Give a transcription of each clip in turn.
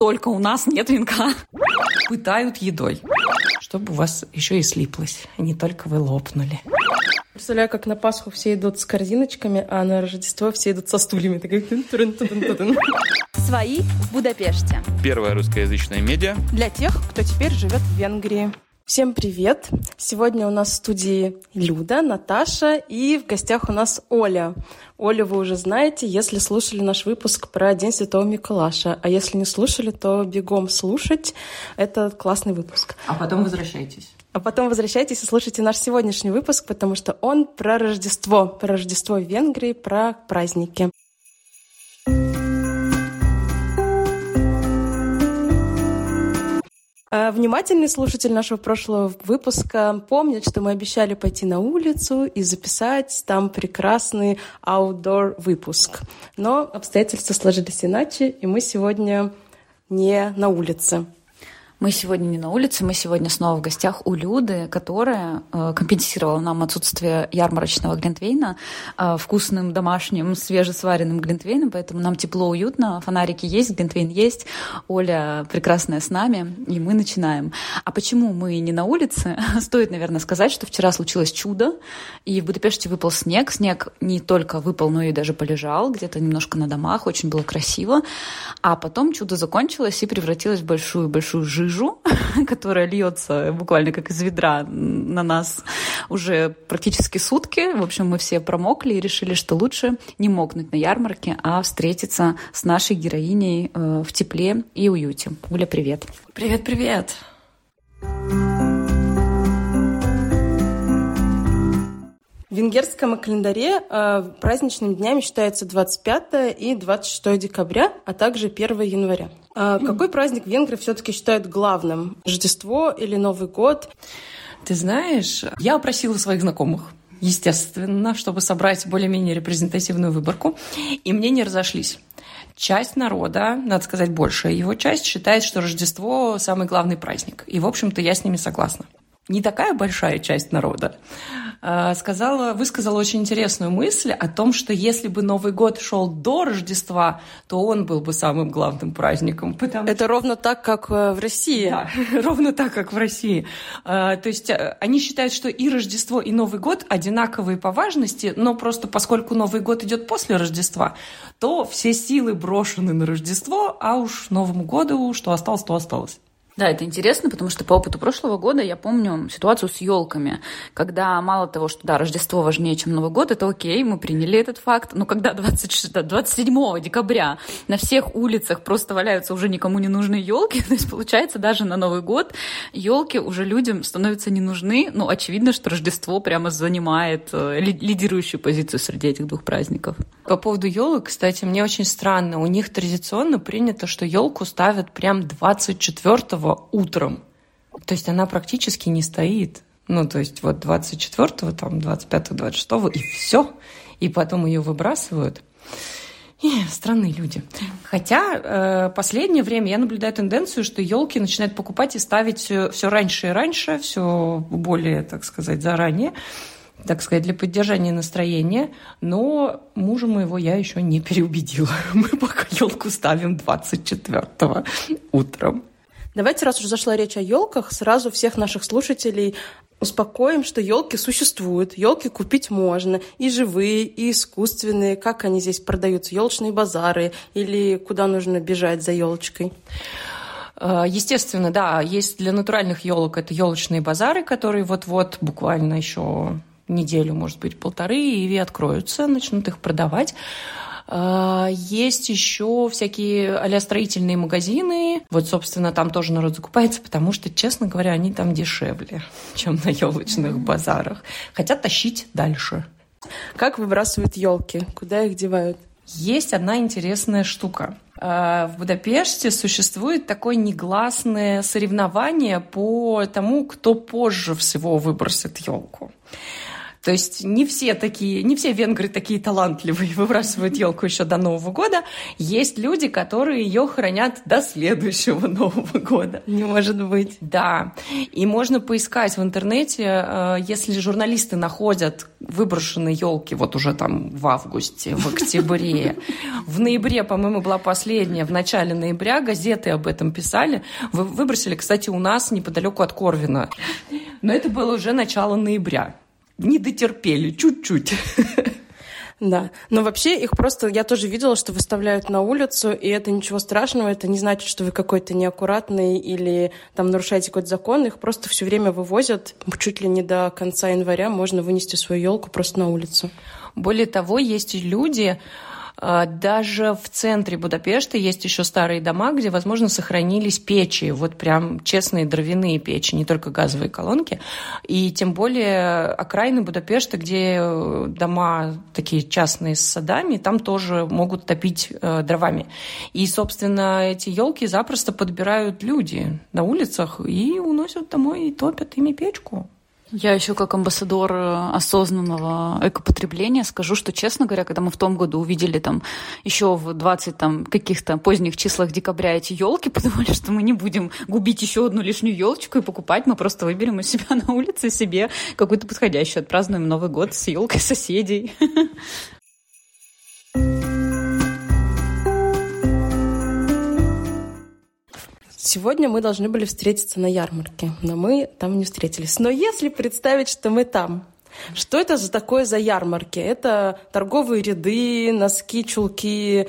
Только у нас нет венка. Пытают едой, чтобы у вас еще и слиплось, а не только вы лопнули. Представляю, как на Пасху все идут с корзиночками, а на Рождество все идут со стульями. Свои в Будапеште. Первая русскоязычная медиа. Для тех, кто теперь живет в Венгрии. Всем привет! Сегодня у нас в студии Люда, Наташа и в гостях у нас Оля. Олю вы уже знаете, если слушали наш выпуск про День Святого Миколаша. А если не слушали, то бегом слушать. Это классный выпуск. А потом возвращайтесь. А потом возвращайтесь и слушайте наш сегодняшний выпуск, потому что он про Рождество, про Рождество в Венгрии, про праздники. Внимательный слушатель нашего прошлого выпуска помнит, что мы обещали пойти на улицу и записать там прекрасный outdoor выпуск. Но обстоятельства сложились иначе, и мы сегодня не на улице. Мы сегодня не на улице, мы сегодня снова в гостях у Люды, которая э, компенсировала нам отсутствие ярмарочного глинтвейна э, вкусным домашним свежесваренным глинтвейном, поэтому нам тепло, уютно, фонарики есть, глинтвейн есть, Оля прекрасная с нами, и мы начинаем. А почему мы не на улице? Стоит, наверное, сказать, что вчера случилось чудо, и в Будапеште выпал снег. Снег не только выпал, но и даже полежал где-то немножко на домах, очень было красиво. А потом чудо закончилось и превратилось в большую-большую жижу жижу, которая льется буквально как из ведра на нас уже практически сутки. В общем, мы все промокли и решили, что лучше не мокнуть на ярмарке, а встретиться с нашей героиней э, в тепле и уюте. Уля, привет. Привет-привет. В венгерском календаре э, праздничными днями считаются 25 и 26 декабря, а также 1 января. Э, какой праздник венгры все-таки считают главным? Рождество или Новый год? Ты знаешь, я опросила своих знакомых естественно, чтобы собрать более-менее репрезентативную выборку, и мне не разошлись. Часть народа, надо сказать, большая его часть, считает, что Рождество – самый главный праздник. И, в общем-то, я с ними согласна. Не такая большая часть народа Э, сказала, высказала очень интересную мысль о том, что если бы Новый год шел до Рождества, то он был бы самым главным праздником. Потому Это что... ровно так, как э, в России. Да, ровно так, как в России. Э, то есть они считают, что и Рождество, и Новый год одинаковые по важности, но просто поскольку Новый год идет после Рождества, то все силы брошены на Рождество, а уж Новому году что осталось, то осталось. Да, это интересно, потому что по опыту прошлого года я помню ситуацию с елками, когда мало того, что да, Рождество важнее, чем Новый год, это окей, мы приняли этот факт, но когда 26, 27 декабря на всех улицах просто валяются уже никому не нужные елки, то есть получается даже на Новый год елки уже людям становятся не нужны, но очевидно, что Рождество прямо занимает э, лидирующую позицию среди этих двух праздников. По поводу елок, кстати, мне очень странно, у них традиционно принято, что елку ставят прям 24 утром. То есть она практически не стоит. Ну, то есть вот 24-го, там, 25-го, 26-го, и все. И потом ее выбрасывают. И странные люди. Хотя э, последнее время я наблюдаю тенденцию, что елки начинают покупать и ставить все, все раньше и раньше, все более, так сказать, заранее, так сказать, для поддержания настроения. Но мужа моего я еще не переубедила. Мы пока елку ставим 24 утром. Давайте, раз уже зашла речь о елках, сразу всех наших слушателей успокоим, что елки существуют, елки купить можно, и живые, и искусственные. Как они здесь продаются? Елочные базары или куда нужно бежать за елочкой? Э, естественно, да, есть для натуральных елок это елочные базары, которые вот-вот буквально еще неделю, может быть, полторы, и откроются, начнут их продавать. А, есть еще всякие а строительные магазины. Вот, собственно, там тоже народ закупается, потому что, честно говоря, они там дешевле, чем на елочных базарах. Хотят тащить дальше. Как выбрасывают елки? Куда их девают? Есть одна интересная штука. А, в Будапеште существует такое негласное соревнование по тому, кто позже всего выбросит елку. То есть не все такие, не все венгры такие талантливые, выбрасывают елку еще до Нового года. Есть люди, которые ее хранят до следующего Нового года. Не может быть. Да. И можно поискать в интернете, э, если журналисты находят выброшенные елки вот уже там в августе, в октябре. В ноябре, по-моему, была последняя, в начале ноября газеты об этом писали. Вы выбросили, кстати, у нас неподалеку от Корвина. Но это было уже начало ноября не дотерпели чуть-чуть. Да, но вообще их просто, я тоже видела, что выставляют на улицу, и это ничего страшного, это не значит, что вы какой-то неаккуратный или там нарушаете какой-то закон, их просто все время вывозят, чуть ли не до конца января можно вынести свою елку просто на улицу. Более того, есть люди, даже в центре Будапешта есть еще старые дома, где, возможно, сохранились печи, вот прям честные дровяные печи, не только газовые колонки. И тем более окраины Будапешта, где э, дома такие частные с садами, там тоже могут топить э, дровами. И, собственно, эти елки запросто подбирают люди на улицах и уносят домой и топят ими печку. Я еще как амбассадор э, осознанного экопотребления скажу, что, честно говоря, когда мы в том году увидели там еще в 20 там каких-то поздних числах декабря эти елки, подумали, что мы не будем губить еще одну лишнюю елочку и покупать, мы просто выберем из себя на улице себе какую-то подходящую, отпразднуем Новый год с елкой соседей. Сегодня мы должны были встретиться на ярмарке, но мы там не встретились. Но если представить, что мы там, что это за такое за ярмарки? Это торговые ряды, носки, чулки.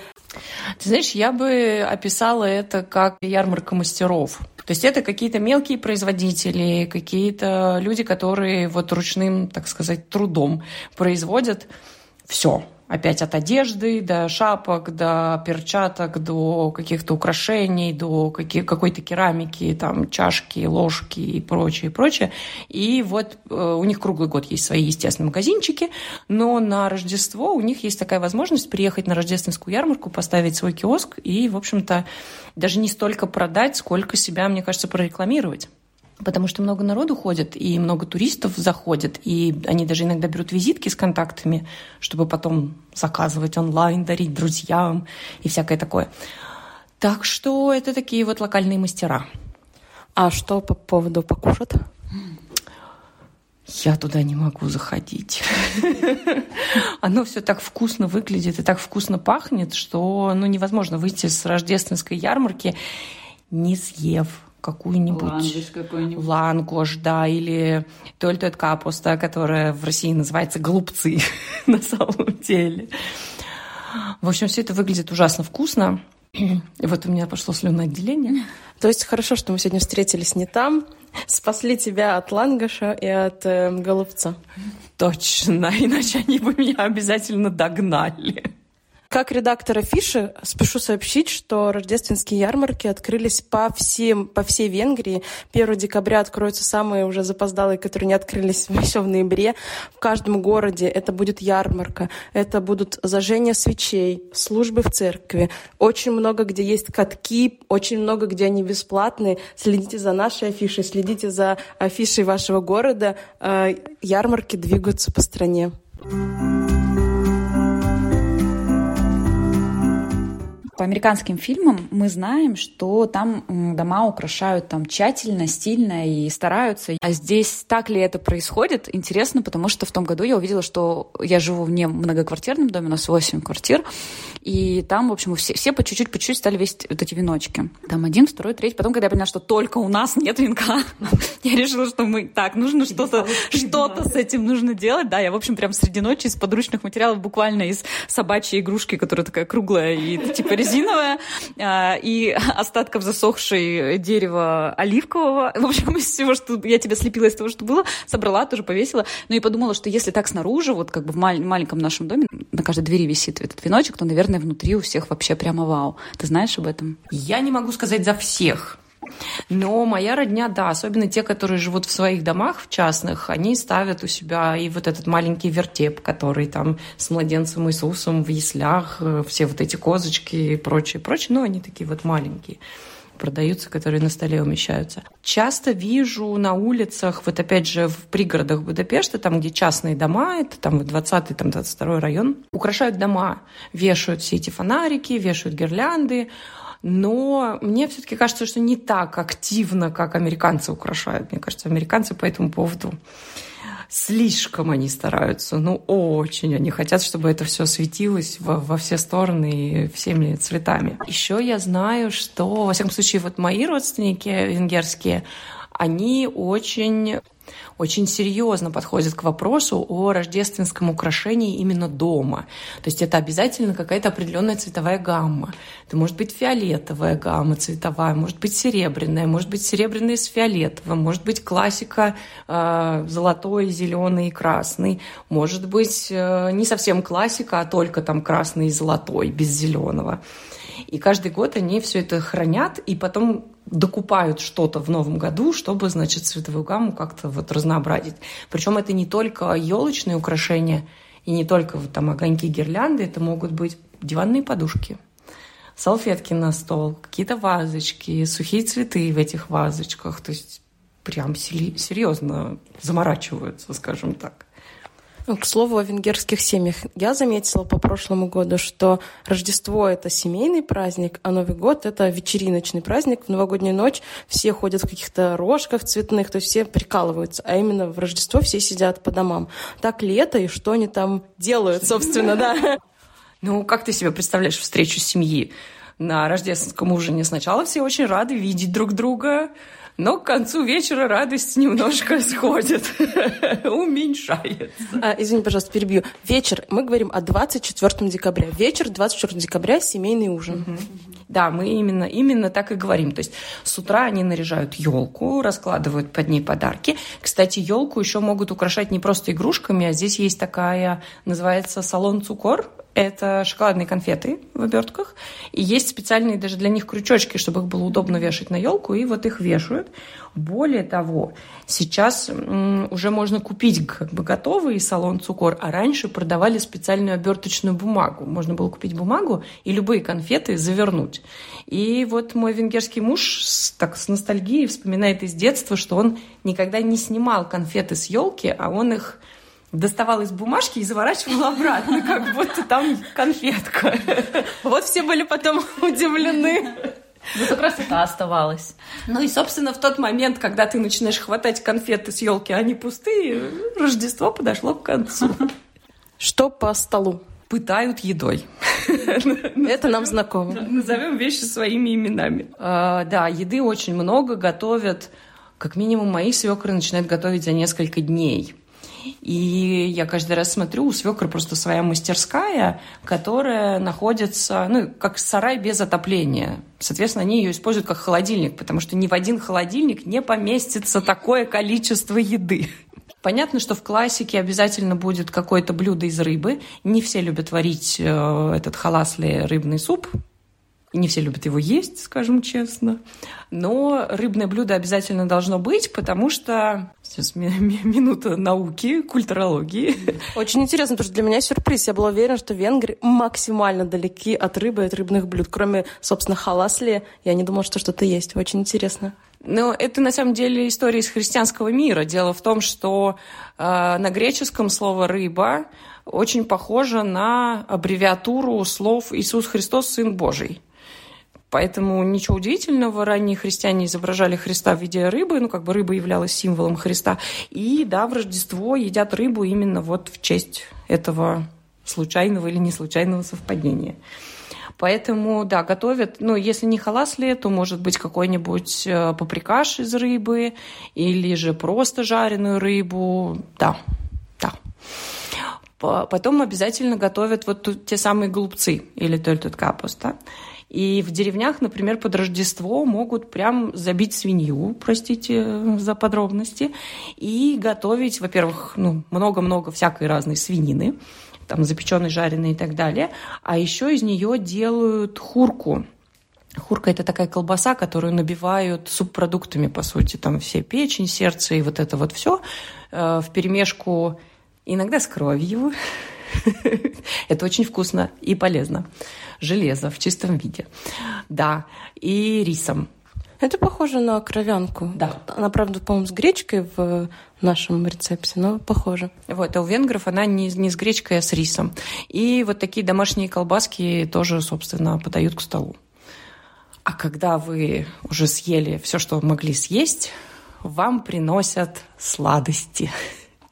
Ты знаешь, я бы описала это как ярмарка мастеров. То есть это какие-то мелкие производители, какие-то люди, которые вот ручным, так сказать, трудом производят все опять от одежды до шапок, до перчаток, до каких-то украшений, до каких, какой-то керамики, там, чашки, ложки и прочее, прочее. И вот э, у них круглый год есть свои, естественные магазинчики, но на Рождество у них есть такая возможность приехать на рождественскую ярмарку, поставить свой киоск и, в общем-то, даже не столько продать, сколько себя, мне кажется, прорекламировать потому что много народу ходит, и много туристов заходит, и они даже иногда берут визитки с контактами, чтобы потом заказывать онлайн, дарить друзьям и всякое такое. Так что это такие вот локальные мастера. А что по поводу покушать? Я туда не могу заходить. Оно все так вкусно выглядит и так вкусно пахнет, что ну, невозможно выйти с рождественской ярмарки, не съев какую-нибудь лангуш, да, или тольтует капуста, которая в России называется голубцы на самом деле. В общем, все это выглядит ужасно вкусно. И вот у меня пошло слюноотделение. То есть хорошо, что мы сегодня встретились не там, спасли тебя от лангаша и от э, голубца. Точно, иначе они бы меня обязательно догнали. Как редактор афиши спешу сообщить, что рождественские ярмарки открылись по, всем, по всей Венгрии. 1 декабря откроются самые уже запоздалые, которые не открылись еще в ноябре. В каждом городе это будет ярмарка, это будут зажжения свечей, службы в церкви. Очень много, где есть катки, очень много, где они бесплатные. Следите за нашей афишей, следите за афишей вашего города. Э, ярмарки двигаются по стране. По американским фильмам мы знаем, что там дома украшают там тщательно, стильно и стараются. А здесь так ли это происходит? Интересно, потому что в том году я увидела, что я живу в не многоквартирном доме, у нас 8 квартир, и там, в общем, все, все по чуть-чуть, по чуть-чуть стали весить вот эти веночки. Там один, второй, третий. Потом, когда я поняла, что только у нас нет венка, я решила, что мы так, нужно что-то что с этим нужно делать. Да, я, в общем, прям среди ночи из подручных материалов, буквально из собачьей игрушки, которая такая круглая и типа резиновая, и остатков засохшей дерева оливкового. В общем, из всего, что я тебя слепила из того, что было, собрала, тоже повесила. Ну и подумала, что если так снаружи, вот как бы в маленьком нашем доме, на каждой двери висит этот веночек, то, наверное, внутри у всех вообще прямо вау. Ты знаешь об этом? Я не могу сказать за всех. Но моя родня, да, особенно те, которые живут в своих домах, в частных, они ставят у себя и вот этот маленький вертеп, который там с младенцем Иисусом в яслях, э, все вот эти козочки и прочее, прочее, но они такие вот маленькие. продаются, которые на столе умещаются. Часто вижу на улицах, вот опять же в пригородах Будапешта, там, где частные дома, это там 20-й, там 22 район, украшают дома, вешают все эти фонарики, вешают гирлянды, но мне все-таки кажется, что не так активно, как американцы украшают. Мне кажется, американцы по этому поводу слишком они стараются, ну очень они хотят, чтобы это все светилось во, во все стороны и всеми цветами. Еще я знаю, что, во всяком случае, вот мои родственники венгерские, они очень очень серьезно подходит к вопросу о рождественском украшении именно дома. То есть это обязательно какая-то определенная цветовая гамма. Это может быть фиолетовая гамма цветовая, может быть серебряная, может быть серебряная с фиолетовым, может быть классика э, золотой, зеленый и красный, может быть э, не совсем классика, а только там красный и золотой, без зеленого. И каждый год они все это хранят, и потом докупают что-то в новом году, чтобы, значит, цветовую гамму как-то вот разнообразить. Причем это не только елочные украшения и не только вот там огоньки, гирлянды, это могут быть диванные подушки, салфетки на стол, какие-то вазочки, сухие цветы в этих вазочках. То есть прям серьезно заморачиваются, скажем так. Ну, к слову о венгерских семьях. Я заметила по прошлому году, что Рождество — это семейный праздник, а Новый год — это вечериночный праздник. В новогоднюю ночь все ходят в каких-то рожках цветных, то есть все прикалываются. А именно в Рождество все сидят по домам. Так лето, и что они там делают, собственно, да? Ну, как ты себе представляешь встречу семьи? На рождественском ужине сначала все очень рады видеть друг друга, но к концу вечера радость немножко сходит, уменьшается. А, извини, пожалуйста, перебью. Вечер, мы говорим о 24 декабря. Вечер 24 декабря – семейный ужин. Угу. Да, мы именно, именно так и говорим. То есть с утра они наряжают елку, раскладывают под ней подарки. Кстати, елку еще могут украшать не просто игрушками, а здесь есть такая, называется салон цукор. Это шоколадные конфеты в обертках. И есть специальные даже для них крючочки, чтобы их было удобно вешать на елку, и вот их вешают. Более того, сейчас уже можно купить как бы готовый салон цукор, а раньше продавали специальную оберточную бумагу. Можно было купить бумагу и любые конфеты завернуть. И вот мой венгерский муж так с ностальгией вспоминает из детства, что он никогда не снимал конфеты с елки, а он их доставал из бумажки и заворачивал обратно, как будто там конфетка. Вот все были потом удивлены. Зато красота оставалась. Ну и, собственно, в тот момент, когда ты начинаешь хватать конфеты с елки, они пустые, Рождество подошло к концу. Что по столу? Пытают едой. Это нам знакомо. Назовем вещи своими именами. А, да, еды очень много, готовят. Как минимум, мои свекры начинают готовить за несколько дней. И я каждый раз смотрю, у свекры просто своя мастерская, которая находится, ну, как сарай без отопления. Соответственно, они ее используют как холодильник, потому что ни в один холодильник не поместится такое количество еды. Понятно, что в классике обязательно будет какое-то блюдо из рыбы. Не все любят варить э, этот халасли рыбный суп, не все любят его есть, скажем честно. Но рыбное блюдо обязательно должно быть, потому что... Сейчас минута науки, культурологии. Очень интересно, потому что для меня сюрприз. Я была уверена, что венгры максимально далеки от рыбы и от рыбных блюд. Кроме, собственно, халасли, я не думала, что что-то есть. Очень интересно. Но это на самом деле история из христианского мира. Дело в том, что э, на греческом слово «рыба» очень похоже на аббревиатуру слов «Иисус Христос, Сын Божий». Поэтому ничего удивительного, ранние христиане изображали Христа в виде рыбы, ну, как бы рыба являлась символом Христа. И, да, в Рождество едят рыбу именно вот в честь этого случайного или не случайного совпадения. Поэтому, да, готовят, ну, если не халасли, то может быть какой-нибудь э, паприкаш из рыбы или же просто жареную рыбу. Да, да. Потом обязательно готовят вот те самые голубцы или тольтут капуста. И в деревнях, например, под Рождество могут прям забить свинью, простите за подробности, и готовить, во-первых, ну, много-много всякой разной свинины, там запеченной, жареной и так далее, а еще из нее делают хурку. Хурка – это такая колбаса, которую набивают субпродуктами, по сути, там все печень, сердце и вот это вот все э, в перемешку иногда с кровью, Это очень вкусно и полезно. Железо в чистом виде. Да, и рисом. Это похоже на кровянку. Да. Она, правда, по-моему, с гречкой в нашем рецепте, но похоже. Вот, а у венгров она не, не с гречкой, а с рисом. И вот такие домашние колбаски тоже, собственно, подают к столу. А когда вы уже съели все, что могли съесть, вам приносят сладости.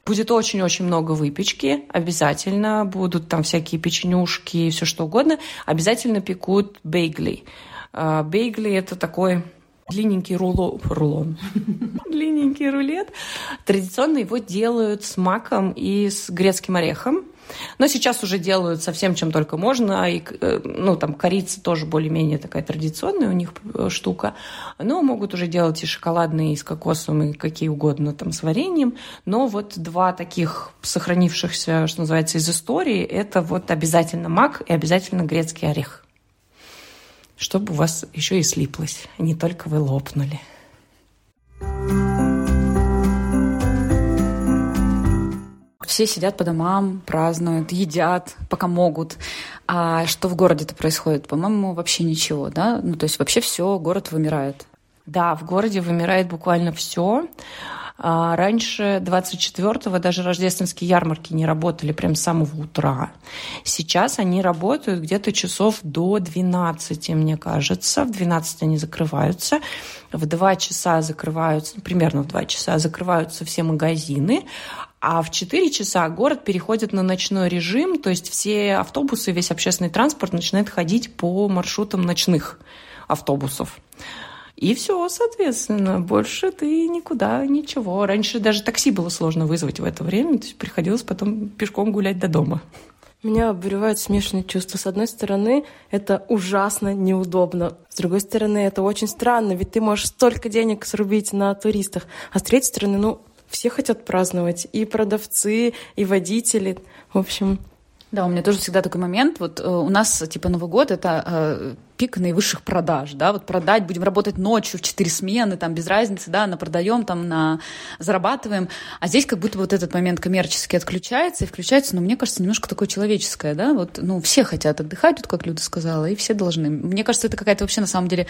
Будет очень-очень много выпечки, обязательно будут там всякие печенюшки и все что угодно. Обязательно пекут бейгли. А, бейгли – это такой длинненький руло, рулон, длинненький рулет. Традиционно его делают с маком и с грецким орехом. Но сейчас уже делают совсем чем только можно. И, э, ну, там корица тоже более-менее такая традиционная у них э, штука. Но могут уже делать и шоколадные, и с кокосом, и какие угодно там с вареньем. Но вот два таких сохранившихся, что называется, из истории, это вот обязательно мак и обязательно грецкий орех чтобы у вас еще и слиплось, а не только вы лопнули. Все сидят по домам, празднуют, едят, пока могут. А что в городе-то происходит? По-моему, вообще ничего, да? Ну, то есть вообще все, город вымирает. Да, в городе вымирает буквально все. А раньше 24-го даже рождественские ярмарки не работали прям с самого утра. Сейчас они работают где-то часов до 12, мне кажется. В 12 они закрываются. В 2 часа закрываются, примерно в 2 часа закрываются все магазины. А в 4 часа город переходит на ночной режим, то есть все автобусы, весь общественный транспорт начинает ходить по маршрутам ночных автобусов. И все, соответственно, больше ты никуда, ничего. Раньше даже такси было сложно вызвать в это время, то есть приходилось потом пешком гулять до дома. Меня обуревают смешанные чувства. С одной стороны, это ужасно неудобно. С другой стороны, это очень странно, ведь ты можешь столько денег срубить на туристах. А с третьей стороны, ну, все хотят праздновать. И продавцы, и водители. В общем, да, у меня тоже всегда такой момент. Вот э, у нас типа Новый год это э, пик наивысших продаж, да, вот продать, будем работать ночью в четыре смены, там без разницы, да, на продаем, там на зарабатываем, а здесь как будто вот этот момент коммерческий отключается и включается, но мне кажется, немножко такое человеческое, да, вот, ну, все хотят отдыхать, вот как Люда сказала, и все должны. Мне кажется, это какая-то вообще на самом деле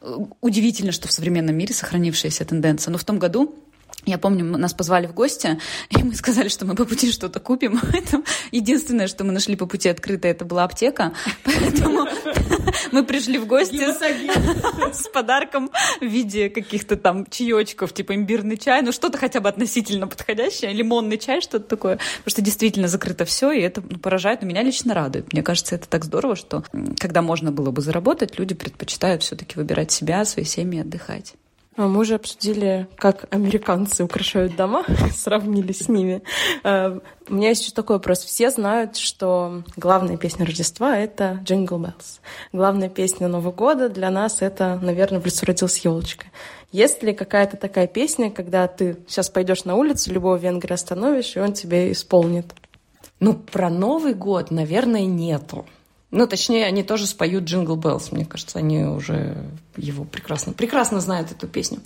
э, удивительно, что в современном мире сохранившаяся тенденция. Но в том году я помню, нас позвали в гости, и мы сказали, что мы по пути что-то купим. Это единственное, что мы нашли по пути открыто, это была аптека. Поэтому мы пришли в гости с, с подарком в виде каких-то там чаечков, типа имбирный чай, ну что-то хотя бы относительно подходящее, лимонный чай, что-то такое. Потому что действительно закрыто все, и это ну, поражает, но меня лично радует. Мне кажется, это так здорово, что когда можно было бы заработать, люди предпочитают все-таки выбирать себя, свои семьи, отдыхать. А мы уже обсудили, как американцы украшают дома, сравнили с ними. Э, у меня есть еще такой вопрос. Все знают, что главная песня Рождества — это «Jingle Bells». Главная песня Нового года для нас — это, наверное, «В лесу родилась елочка». Есть ли какая-то такая песня, когда ты сейчас пойдешь на улицу, любого венгра остановишь, и он тебе исполнит? Ну, про Новый год, наверное, нету. Ну, точнее, они тоже споют «Jingle Bells». Мне кажется, они уже его прекрасно, прекрасно знают эту песню.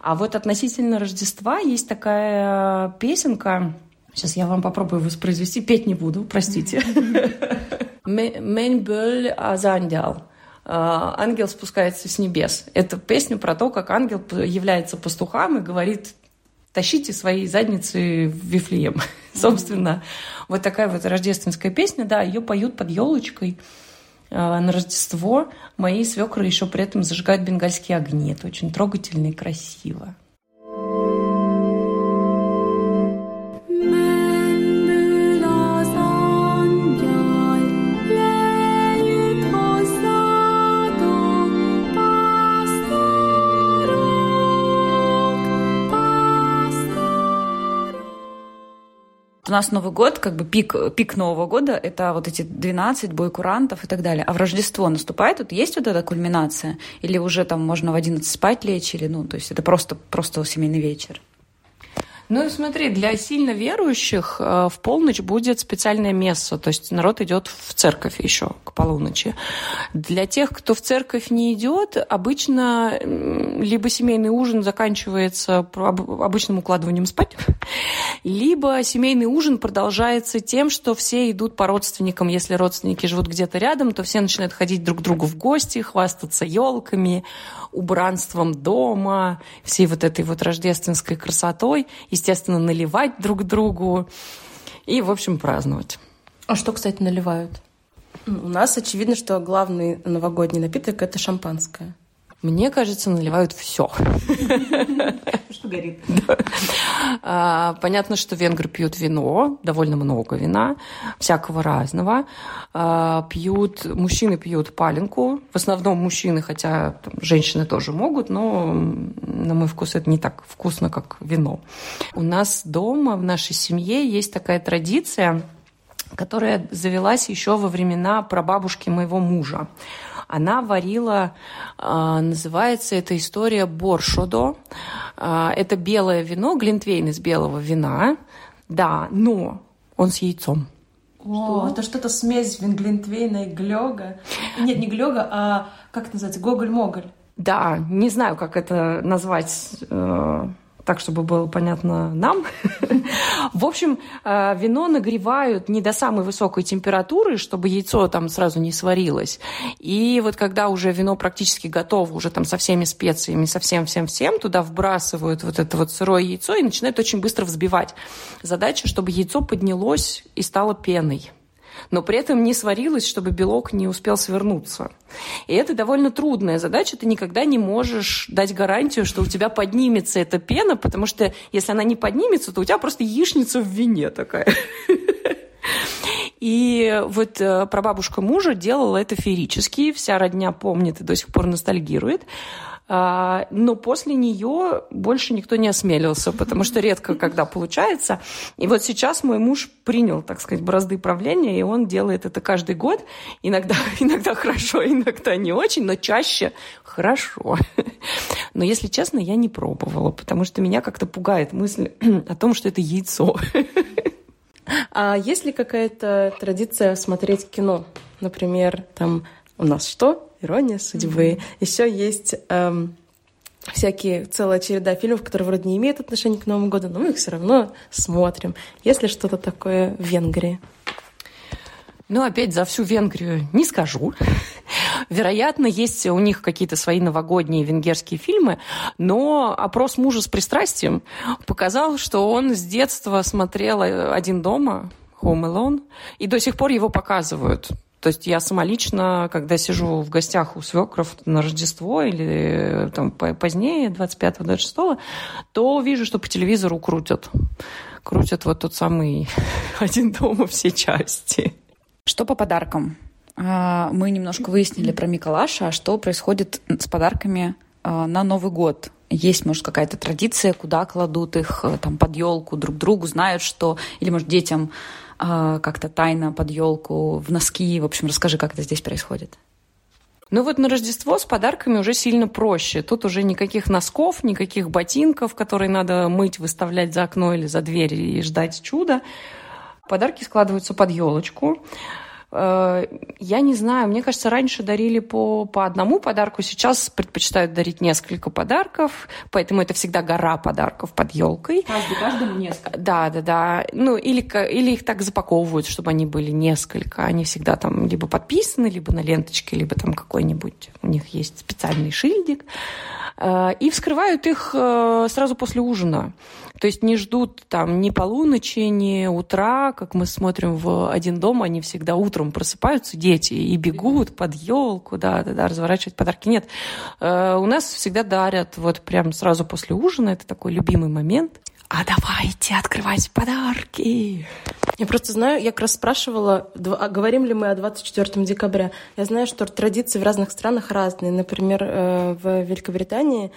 А вот относительно Рождества есть такая песенка. Сейчас я вам попробую воспроизвести. Петь не буду, простите. «Мэнбель Азандиал». Ангел спускается с небес. Это песня про то, как ангел является пастухам и говорит тащите свои задницы в Вифлеем. Собственно, вот такая вот рождественская песня, да, ее поют под елочкой э, на Рождество. Мои свекры еще при этом зажигают бенгальские огни. Это очень трогательно и красиво. У нас Новый год, как бы пик, пик Нового года, это вот эти 12 бойкурантов и так далее. А в Рождество наступает, тут есть вот эта кульминация? Или уже там можно в 11 спать лечь, или, ну, то есть это просто, просто семейный вечер? Ну и смотри, для сильно верующих э, в полночь будет специальное место, то есть народ идет в церковь еще к полуночи. Для тех, кто в церковь не идет, обычно либо семейный ужин заканчивается обычным укладыванием спать, Либо семейный ужин продолжается тем, что все идут по родственникам. Если родственники живут где-то рядом, то все начинают ходить друг к другу в гости, хвастаться елками, убранством дома, всей вот этой вот рождественской красотой, естественно, наливать друг другу и, в общем, праздновать. А что, кстати, наливают? У нас очевидно, что главный новогодний напиток это шампанское. Мне кажется, наливают все. Что горит. А, понятно, что венгры пьют вино, довольно много вина, всякого разного. А, пьют, мужчины пьют паленку, в основном мужчины, хотя там, женщины тоже могут, но на мой вкус это не так вкусно, как вино. У нас дома, в нашей семье есть такая традиция, которая завелась еще во времена прабабушки моего мужа. Она варила, а, называется эта история боршодо. А, это белое вино, глинтвейн из белого вина. Да, но он с яйцом. О, это что-то смесь винглинтвейна и глёга. Нет, не глёга, а как это называется? Гоголь-моголь. Да, не знаю, как это назвать э, так, чтобы было понятно нам. В общем, э, вино нагревают не до самой высокой температуры, чтобы яйцо там сразу не сварилось. И вот когда уже вино практически готово, уже там со всеми специями, со всем-всем-всем, туда вбрасывают вот это вот сырое яйцо и начинают очень быстро взбивать. Задача, чтобы яйцо поднялось и стало пеной но при этом не сварилось, чтобы белок не успел свернуться. И это довольно трудная задача. Ты никогда не можешь дать гарантию, что у тебя поднимется эта пена, потому что если она не поднимется, то у тебя просто яичница в вине такая. И вот э, прабабушка мужа делала это феерически, вся родня помнит и до сих пор ностальгирует. А, но после нее больше никто не осмелился, потому что редко когда получается. И вот сейчас мой муж принял, так сказать, бразды правления, и он делает это каждый год. Иногда, иногда хорошо, иногда не очень, но чаще хорошо. Но, если честно, я не пробовала, потому что меня как-то пугает мысль о том, что это яйцо. А есть ли какая-то традиция смотреть кино? Например, там у нас что? Ирония судьбы. Mm-hmm. Еще есть эм, всякие целая череда фильмов, которые вроде не имеют отношения к Новому году, но мы их все равно смотрим. Есть ли что-то такое в Венгрии? Ну, опять за всю Венгрию не скажу. Вероятно, есть у них какие-то свои новогодние венгерские фильмы, но опрос мужа с пристрастием показал, что он с детства смотрел «Один дома», Home Alone, и до сих пор его показывают. То есть я самолично, когда сижу в гостях у свекров на Рождество или э, там позднее, 25-26, то вижу, что по телевизору крутят. Крутят вот тот самый «Один дома» все части. Что по подаркам? А, мы немножко выяснили про Миколаша, а что происходит с подарками а, на Новый год? Есть, может, какая-то традиция, куда кладут их э, там под елку друг другу, знают, что... Или, может, детям как-то тайно под елку, в носки. В общем, расскажи, как это здесь происходит. Ну вот на Рождество с подарками уже сильно проще. Тут уже никаких носков, никаких ботинков, которые надо мыть, выставлять за окно или за дверь и ждать чуда. Подарки складываются под елочку. Э, я не знаю, мне кажется, раньше дарили по, по одному подарку, сейчас предпочитают дарить несколько подарков, поэтому это всегда гора подарков под елкой. Каждый, каждому несколько. Да, да, да. Ну, или, или их так запаковывают, чтобы они были несколько. Они всегда там либо подписаны, либо на ленточке, либо там какой-нибудь, у них есть специальный шильдик. Э, и вскрывают их э, сразу после ужина. То есть не ждут там ни полуночи, ни утра, как мы смотрим в «Один дом», они всегда утром просыпаются, дети, и бегут под елку, да, да, да, разворачивать подарки. Нет, э, у нас всегда дарят вот прям сразу после ужина, это такой любимый момент. А давайте открывать подарки. Я просто знаю, я как раз спрашивала, а говорим ли мы о 24 декабря. Я знаю, что традиции в разных странах разные. Например, э, в Великобритании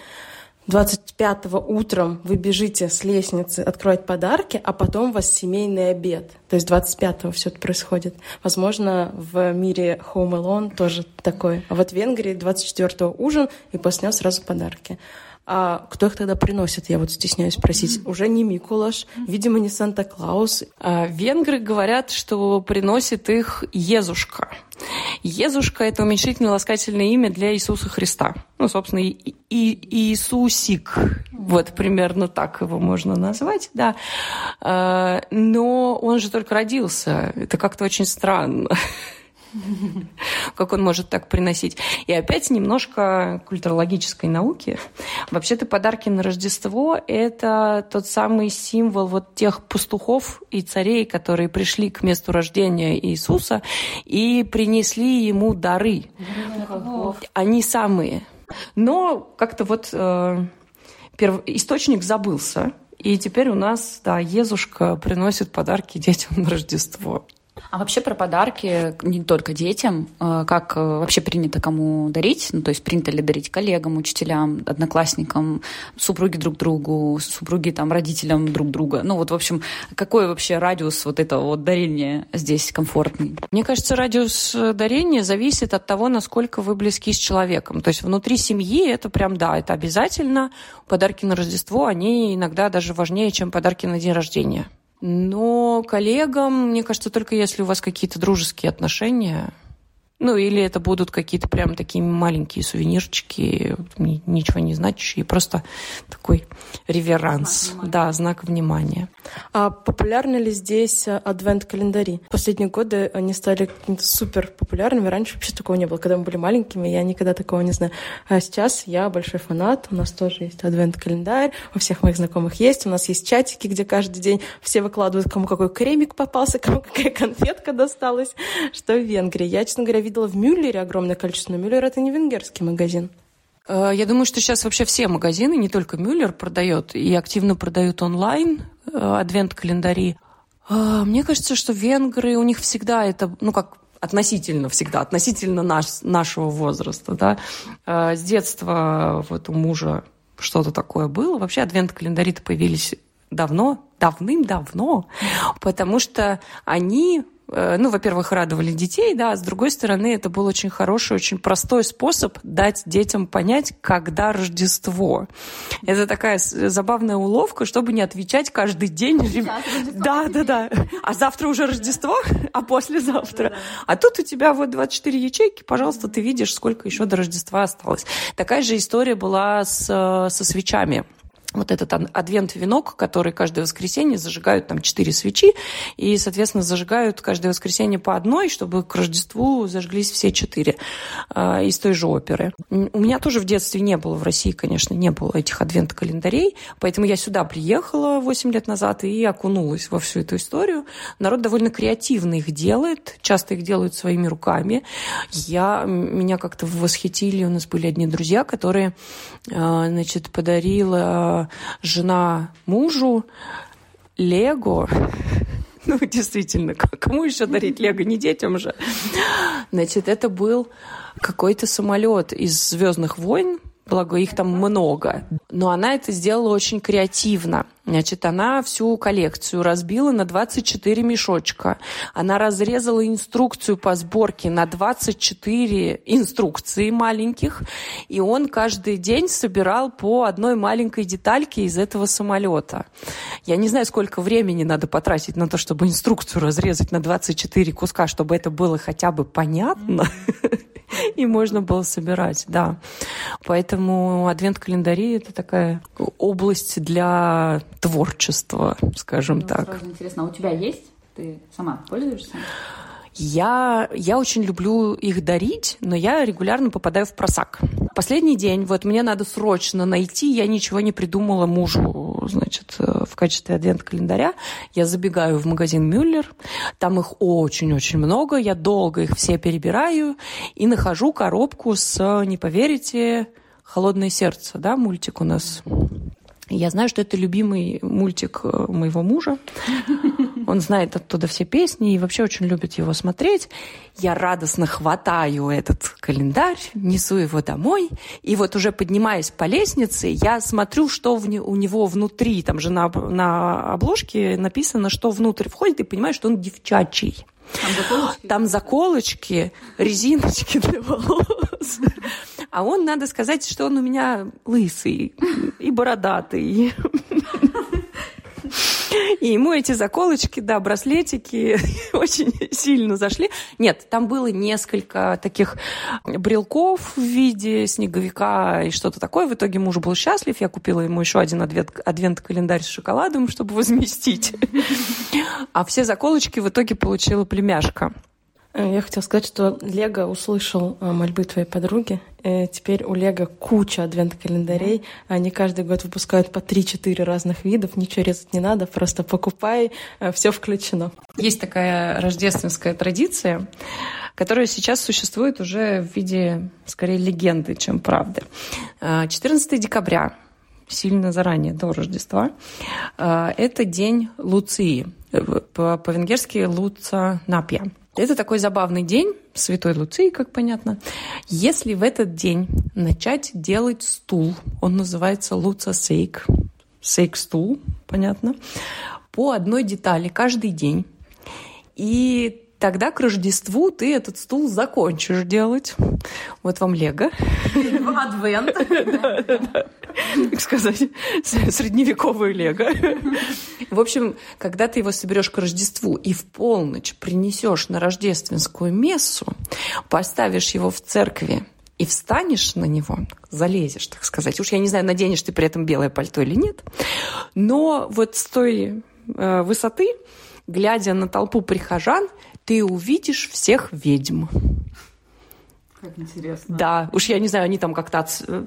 25-го утром вы бежите с лестницы открывать подарки, а потом у вас семейный обед. То есть 25-го все это происходит. Возможно, в мире Home Alone тоже такое. А вот в Венгрии 24-го ужин, и после него сразу подарки. А кто их тогда приносит, я вот стесняюсь спросить. Уже не Микулаш, видимо, не Санта-Клаус. А, венгры говорят, что приносит их Езушка. Езушка – это уменьшительное ласкательное имя для Иисуса Христа. Ну, собственно, и, и, Иисусик. Вот примерно так его можно назвать, да. А, но он же только родился. Это как-то очень странно. как он может так приносить. И опять немножко культурологической науки. Вообще-то подарки на Рождество – это тот самый символ вот тех пастухов и царей, которые пришли к месту рождения Иисуса и принесли ему дары. Они самые. Но как-то вот э, перв... источник забылся, и теперь у нас, да, Езушка приносит подарки детям на Рождество. А вообще про подарки не только детям, э, как э, вообще принято кому дарить, ну то есть принято ли дарить коллегам, учителям, одноклассникам, супруги друг другу, супруги там родителям друг друга. Ну вот в общем, какой вообще радиус вот этого вот дарения здесь комфортный? Мне кажется, радиус э, дарения зависит от того, насколько вы близки с человеком. То есть внутри семьи это прям да, это обязательно. Подарки на Рождество, они иногда даже важнее, чем подарки на день рождения. Но коллегам, мне кажется, только если у вас какие-то дружеские отношения, ну, или это будут какие-то прям такие маленькие сувенирчики, ничего не значащие, просто такой реверанс, знак да, знак внимания. А популярны ли здесь э, адвент-календари? Последние годы они стали какими-то супер популярными. Раньше вообще такого не было. Когда мы были маленькими, я никогда такого не знаю. А сейчас я большой фанат. У нас тоже есть адвент-календарь. У всех моих знакомых есть. У нас есть чатики, где каждый день все выкладывают, кому какой кремик попался, кому какая конфетка досталась. Что в Венгрии. Я, честно говоря, видела в Мюллере огромное количество, но Мюллер это не венгерский магазин. Э, я думаю, что сейчас вообще все магазины, не только Мюллер продает, и активно продают онлайн э, адвент-календари. Э, мне кажется, что венгры, у них всегда это, ну как относительно всегда, относительно наш, нашего возраста, да. С детства вот у мужа что-то такое было. Вообще адвент-календари-то появились давно, давным-давно, потому что они ну, во-первых, радовали детей, да, а с другой стороны, это был очень хороший, очень простой способ дать детям понять, когда Рождество. Это такая забавная уловка, чтобы не отвечать каждый день. Да, да, да. А завтра уже Рождество, а послезавтра. А тут у тебя вот 24 ячейки, пожалуйста, ты видишь, сколько еще до Рождества осталось. Такая же история была с, со свечами вот этот адвент-венок, который каждое воскресенье зажигают там четыре свечи, и, соответственно, зажигают каждое воскресенье по одной, чтобы к Рождеству зажглись все четыре э, из той же оперы. У меня тоже в детстве не было, в России, конечно, не было этих адвент-календарей, поэтому я сюда приехала 8 лет назад и окунулась во всю эту историю. Народ довольно креативно их делает, часто их делают своими руками. Я, меня как-то восхитили, у нас были одни друзья, которые, э, значит, подарила жена мужу Лего. Ну, действительно, кому еще дарить Лего? Не детям же. Значит, это был какой-то самолет из Звездных войн, благо их там много. Но она это сделала очень креативно. Значит, она всю коллекцию разбила на 24 мешочка. Она разрезала инструкцию по сборке на 24 инструкции маленьких, и он каждый день собирал по одной маленькой детальке из этого самолета. Я не знаю, сколько времени надо потратить на то, чтобы инструкцию разрезать на 24 куска, чтобы это было хотя бы понятно. Mm-hmm и можно было собирать, да. Поэтому адвент-календари — это такая область для творчества, скажем ну, так. Сразу интересно, а у тебя есть? Ты сама пользуешься? Я, я очень люблю их дарить, но я регулярно попадаю в просак. Последний день, вот мне надо срочно найти, я ничего не придумала мужу, значит, э, в качестве адвент-календаря. Я забегаю в магазин Мюллер, там их очень-очень много, я долго их все перебираю и нахожу коробку с, не поверите, «Холодное сердце», да, мультик у нас я знаю, что это любимый мультик э, моего мужа. Он знает оттуда все песни и вообще очень любит его смотреть. Я радостно хватаю этот календарь, несу его домой. И вот уже поднимаясь по лестнице, я смотрю, что в не, у него внутри. Там же на, на обложке написано, что внутрь входит, и понимаю, что он девчачий. Там заколочки? Там заколочки, резиночки для волос. А он, надо сказать, что он у меня лысый и бородатый. И ему эти заколочки, да, браслетики очень сильно зашли. Нет, там было несколько таких брелков в виде снеговика и что-то такое. В итоге муж был счастлив. Я купила ему еще один адвент-календарь с шоколадом, чтобы возместить. А все заколочки в итоге получила племяшка. Э, я хотела сказать, что Лего услышал э, мольбы твоей подруги. Э, теперь у Лего куча адвент-календарей. Они каждый год выпускают по 3-4 разных видов. Ничего резать не надо, просто покупай, все включено. Есть такая рождественская традиция, которая сейчас существует уже в виде, скорее, легенды, чем правды. 14 декабря сильно заранее, до Рождества. Это день Луции. По-венгерски Луца Напья. Это такой забавный день, Святой Луции, как понятно. Если в этот день начать делать стул, он называется Луца Сейк, Сейк-стул, понятно, по одной детали каждый день. И тогда к Рождеству ты этот стул закончишь делать. Вот вам Лего. Адвент. Так сказать, средневековое Лего. В общем, когда ты его соберешь к Рождеству и в полночь принесешь на рождественскую мессу, поставишь его в церкви и встанешь на него, залезешь, так сказать. Уж я не знаю, наденешь ты при этом белое пальто или нет, но вот с той э, высоты, глядя на толпу прихожан, ты увидишь всех ведьм. Как интересно. Да, уж я не знаю, они там как-то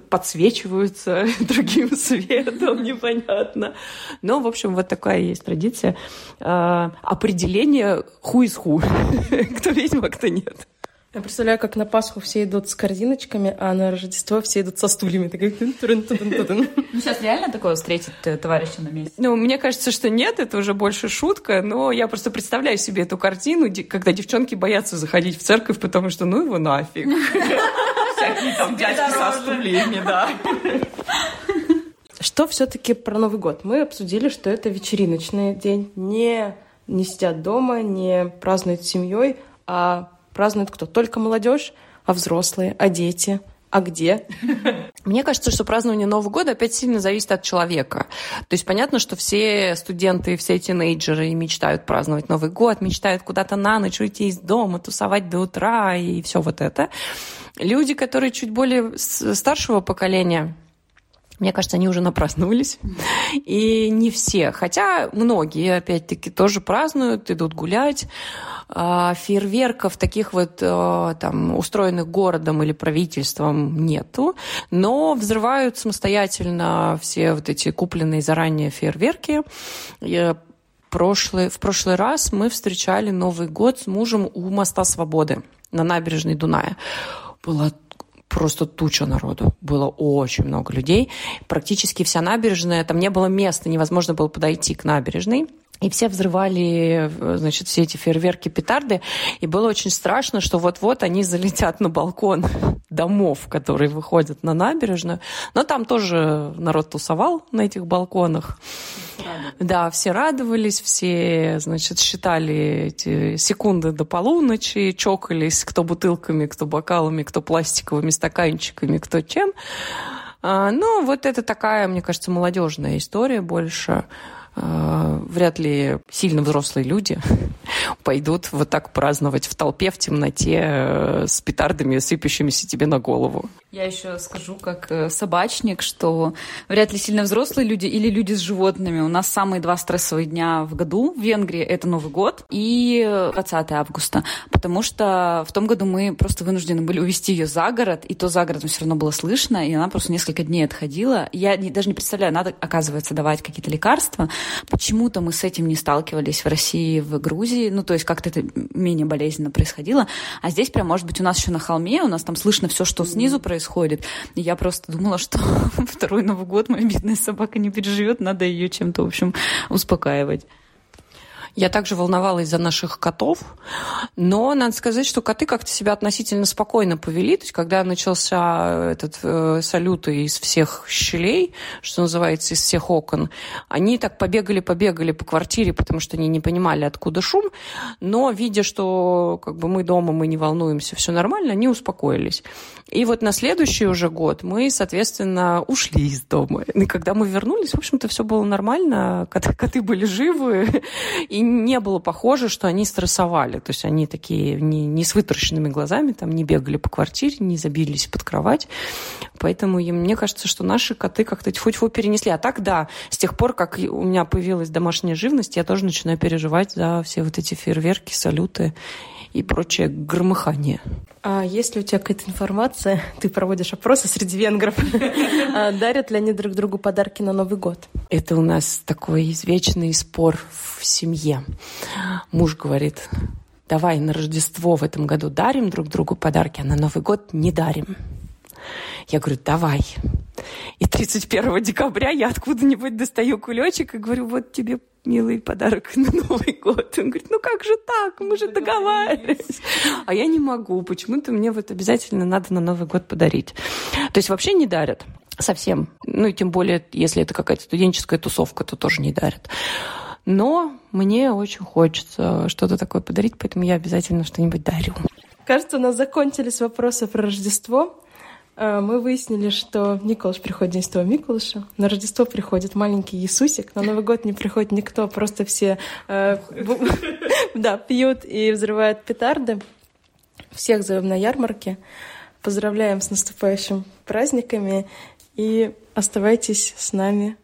подсвечиваются другим светом, непонятно. Но, в общем, вот такая есть традиция. А, определение ху из ху. Кто ведьма, кто нет. Я представляю, как на Пасху все идут с корзиночками, а на Рождество все идут со стульями. Ну, сейчас реально такое встретить э, товарища на месте? Ну, мне кажется, что нет, это уже больше шутка, но я просто представляю себе эту картину, когда девчонки боятся заходить в церковь, потому что ну его нафиг. Всякие там дядьки со стульями, да. Что все-таки про Новый год? Мы обсудили, что это вечериночный день. Не, не сидят дома, не празднуют с семьей, а празднует кто? Только молодежь, а взрослые, а дети, а где? Мне кажется, что празднование Нового года опять сильно зависит от человека. То есть понятно, что все студенты, все тинейджеры мечтают праздновать Новый год, мечтают куда-то на ночь уйти из дома, тусовать до утра и все вот это. Люди, которые чуть более старшего поколения, мне кажется, они уже напраздновались. И не все. Хотя многие, опять-таки, тоже празднуют, идут гулять. А фейерверков таких вот э, там устроенных городом или правительством нету. Но взрывают самостоятельно все вот эти купленные заранее фейерверки. Прошлый, в прошлый раз мы встречали Новый год с мужем у моста Свободы на набережной Дуная. Было просто туча народу. Было очень много людей. Практически вся набережная, там не было места, невозможно было подойти к набережной. И все взрывали, значит, все эти фейерверки, петарды. И было очень страшно, что вот-вот они залетят на балкон домов, которые выходят на набережную. Но там тоже народ тусовал на этих балконах. Да, все радовались, все, значит, считали эти секунды до полуночи, чокались, кто бутылками, кто бокалами, кто пластиковыми стаканчиками, кто чем. А, ну, вот это такая, мне кажется, молодежная история больше. А, вряд ли сильно взрослые люди пойдут вот так праздновать в толпе, в темноте, э, с петардами, сыпящимися тебе на голову. Я еще скажу, как э, собачник, что вряд ли сильно взрослые люди или люди с животными. У нас самые два стрессовые дня в году в Венгрии – это Новый год и 20 августа. Потому что в том году мы просто вынуждены были увезти ее за город, и то за городом все равно было слышно, и она просто несколько дней отходила. Я даже не представляю, надо, оказывается, давать какие-то лекарства. Почему-то мы с этим не сталкивались в России, в Грузии. Ну, то есть как-то это менее болезненно происходило. А здесь прям, может быть, у нас еще на холме, у нас там слышно все, что снизу происходит. И я просто думала, что второй Новый год моя бедная собака не переживет, надо ее чем-то, в общем, успокаивать. Я также волновалась за наших котов, но надо сказать, что коты как-то себя относительно спокойно повели. То есть, когда начался этот э, салют из всех щелей, что называется, из всех окон, они так побегали-побегали по квартире, потому что они не понимали, откуда шум, но видя, что как бы мы дома, мы не волнуемся, все нормально, они успокоились. И вот на следующий уже год мы, соответственно, ушли из дома. И когда мы вернулись, в общем-то, все было нормально, коты, коты были живы, и не было похоже, что они стрессовали. То есть они такие не, не с вытаращенными глазами, там не бегали по квартире, не забились под кровать. Поэтому мне кажется, что наши коты как-то тьфу-тьфу перенесли. А так, да, с тех пор, как у меня появилась домашняя живность, я тоже начинаю переживать за все вот эти фейерверки, салюты и прочее громыхание. А есть ли у тебя какая-то информация, ты проводишь опросы среди венгров, а дарят ли они друг другу подарки на Новый год? Это у нас такой извечный спор в семье. Муж говорит, давай на Рождество в этом году дарим друг другу подарки, а на Новый год не дарим. Я говорю, давай. И 31 декабря я откуда-нибудь достаю кулечек и говорю, вот тебе милый подарок на Новый год. Он говорит, ну как же так? Мы же договаривались. А я не могу. Почему-то мне вот обязательно надо на Новый год подарить. То есть вообще не дарят совсем. Ну и тем более, если это какая-то студенческая тусовка, то тоже не дарят. Но мне очень хочется что-то такое подарить, поэтому я обязательно что-нибудь дарю. Кажется, у нас закончились вопросы про Рождество. Э, мы выяснили, что Николаш приходит День Святого Миколаша, на Рождество приходит маленький Иисусик, на Новый год не приходит никто, просто все э, да, пьют и взрывают петарды. Всех зовем на ярмарке. Поздравляем с наступающими праздниками и оставайтесь с нами